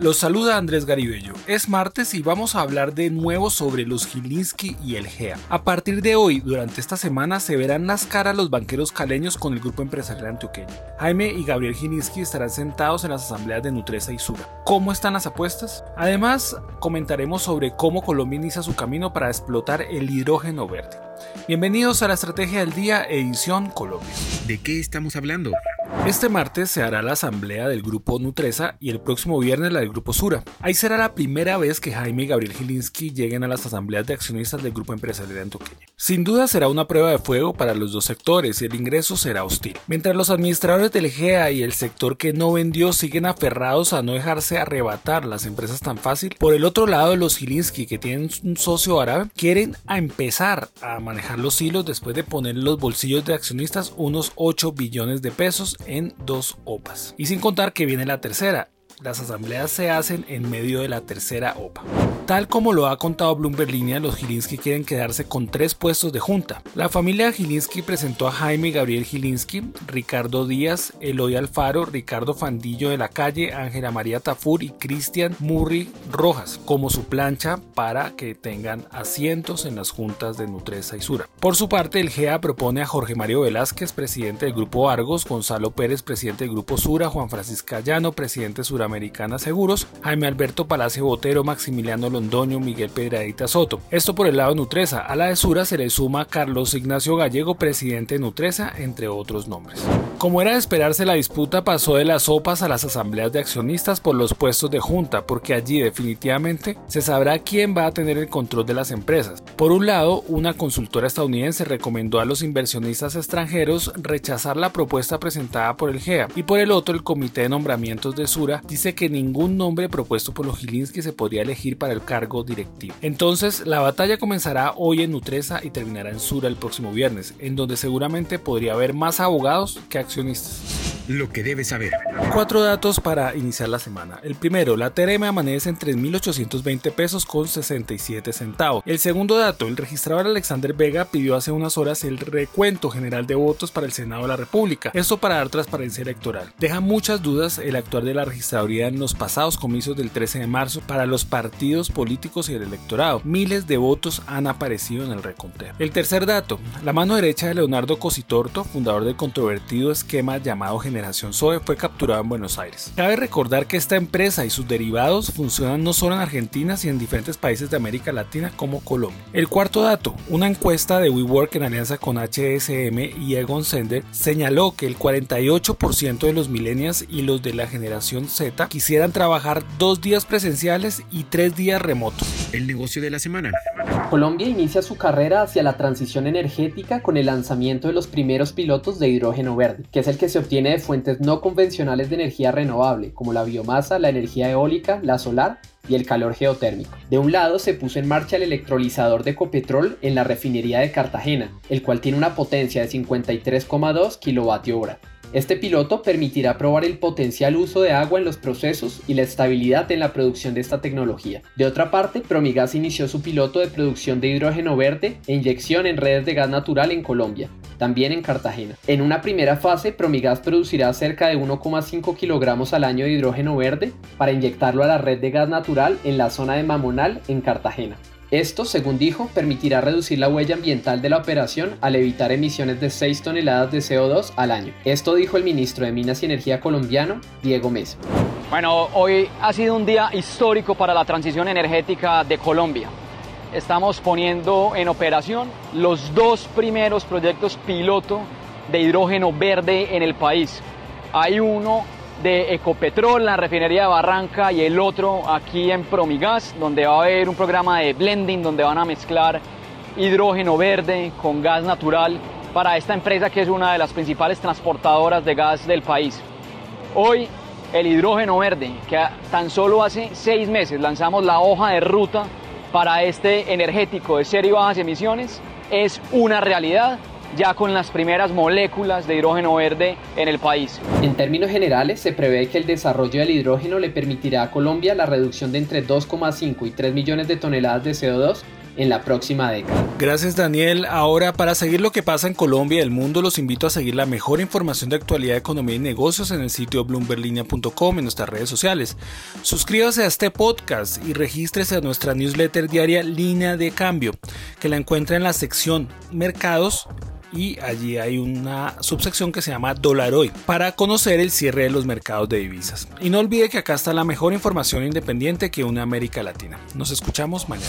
los saluda Andrés Garibello. Es martes y vamos a hablar de nuevo sobre los Gilinski y el GEA. A partir de hoy, durante esta semana, se verán las caras los banqueros caleños con el grupo empresarial antioqueño. Jaime y Gabriel Gilinski estarán sentados en las asambleas de Nutresa y Sura. ¿Cómo están las apuestas? Además, comentaremos sobre cómo Colombia inicia su camino para explotar el hidrógeno verde. Bienvenidos a la Estrategia del Día, edición Colombia. ¿De qué estamos hablando? Este martes se hará la asamblea del grupo Nutresa y el próximo viernes la del grupo Sura. Ahí será la primera vez que Jaime y Gabriel Gilinski lleguen a las asambleas de accionistas del grupo empresarial antioqueño. Sin duda será una prueba de fuego para los dos sectores y el ingreso será hostil. Mientras los administradores del GEA y el sector que no vendió siguen aferrados a no dejarse arrebatar las empresas tan fácil, por el otro lado los Gilinski que tienen un socio árabe quieren empezar a manejar los hilos después de poner en los bolsillos de accionistas unos 8 billones de pesos en dos OPAs. Y sin contar que viene la tercera, las asambleas se hacen en medio de la tercera OPA. Tal como lo ha contado Bloomberg Línea, los Gilinski quieren quedarse con tres puestos de junta. La familia Gilinski presentó a Jaime Gabriel Gilinski, Ricardo Díaz, Eloy Alfaro, Ricardo Fandillo de la Calle, Ángela María Tafur y Cristian Murri Rojas como su plancha para que tengan asientos en las juntas de Nutresa y Sura. Por su parte, el GEA propone a Jorge Mario Velázquez, presidente del Grupo Argos, Gonzalo Pérez, presidente del Grupo Sura, Juan Francisco Llano, presidente Suramericana Seguros, Jaime Alberto Palacio Botero, Maximiliano Londoño, Miguel Pedradita Soto. Esto por el lado de Nutresa. A la de Sura se le suma Carlos Ignacio Gallego, presidente de Nutresa, entre otros nombres. Como era de esperarse, la disputa pasó de las sopas a las asambleas de accionistas por los puestos de junta, porque allí definitivamente se sabrá quién va a tener el control de las empresas. Por un lado, una consultora estadounidense recomendó a los inversionistas extranjeros rechazar la propuesta presentada por el GEA, y por el otro, el Comité de Nombramientos de Sura dice que ningún nombre propuesto por los Gilinski se podría elegir para el cargo directivo. Entonces, la batalla comenzará hoy en Nutresa y terminará en Sura el próximo viernes, en donde seguramente podría haber más abogados que accionistas. Lo que debes saber. Cuatro datos para iniciar la semana. El primero, la TRM amanece en 3.820 pesos con 67 centavos. El segundo dato, el registrador Alexander Vega pidió hace unas horas el recuento general de votos para el Senado de la República. Esto para dar transparencia electoral. Deja muchas dudas el actuar de la registraduría en los pasados comicios del 13 de marzo para los partidos políticos y el electorado. Miles de votos han aparecido en el reconteo. El tercer dato, la mano derecha de Leonardo Cositorto, fundador del controvertido esquema llamado Generación SOE, fue capturado en Buenos Aires. Cabe recordar que esta empresa y sus derivados funcionan no solo en Argentina, sino en diferentes países de América Latina como Colombia. El cuarto dato, una encuesta de WeWork en alianza con HSM y Egon Sender señaló que el 48% de los millennials y los de la generación Z quisieran trabajar dos días presenciales y tres días remotos. El negocio de la semana. Colombia inicia su carrera hacia la transición energética con el lanzamiento de los primeros pilotos de hidrógeno verde, que es el que se obtiene de fuentes no convencionales de energía renovable, como la biomasa, la energía eólica, la solar y el calor geotérmico. De un lado se puso en marcha el electrolizador de Copetrol en la refinería de Cartagena, el cual tiene una potencia de 53,2 kWh. Este piloto permitirá probar el potencial uso de agua en los procesos y la estabilidad en la producción de esta tecnología. De otra parte, Promigas inició su piloto de producción de hidrógeno verde e inyección en redes de gas natural en Colombia, también en Cartagena. En una primera fase, Promigas producirá cerca de 1,5 kilogramos al año de hidrógeno verde para inyectarlo a la red de gas natural en la zona de Mamonal, en Cartagena. Esto, según dijo, permitirá reducir la huella ambiental de la operación al evitar emisiones de 6 toneladas de CO2 al año. Esto dijo el ministro de Minas y Energía colombiano, Diego Mesa. Bueno, hoy ha sido un día histórico para la transición energética de Colombia. Estamos poniendo en operación los dos primeros proyectos piloto de hidrógeno verde en el país. Hay uno de Ecopetrol, la refinería de Barranca y el otro aquí en Promigas, donde va a haber un programa de blending donde van a mezclar hidrógeno verde con gas natural para esta empresa que es una de las principales transportadoras de gas del país. Hoy el hidrógeno verde, que tan solo hace seis meses lanzamos la hoja de ruta para este energético de cero y bajas emisiones, es una realidad ya con las primeras moléculas de hidrógeno verde en el país. En términos generales, se prevé que el desarrollo del hidrógeno le permitirá a Colombia la reducción de entre 2,5 y 3 millones de toneladas de CO2 en la próxima década. Gracias Daniel. Ahora para seguir lo que pasa en Colombia y el mundo los invito a seguir la mejor información de actualidad, economía y negocios en el sitio bloomberlinia.com en nuestras redes sociales. Suscríbase a este podcast y regístrese a nuestra newsletter diaria Línea de Cambio, que la encuentra en la sección Mercados y allí hay una subsección que se llama Dólar Hoy para conocer el cierre de los mercados de divisas. Y no olvide que acá está la mejor información independiente que una América Latina. Nos escuchamos mañana.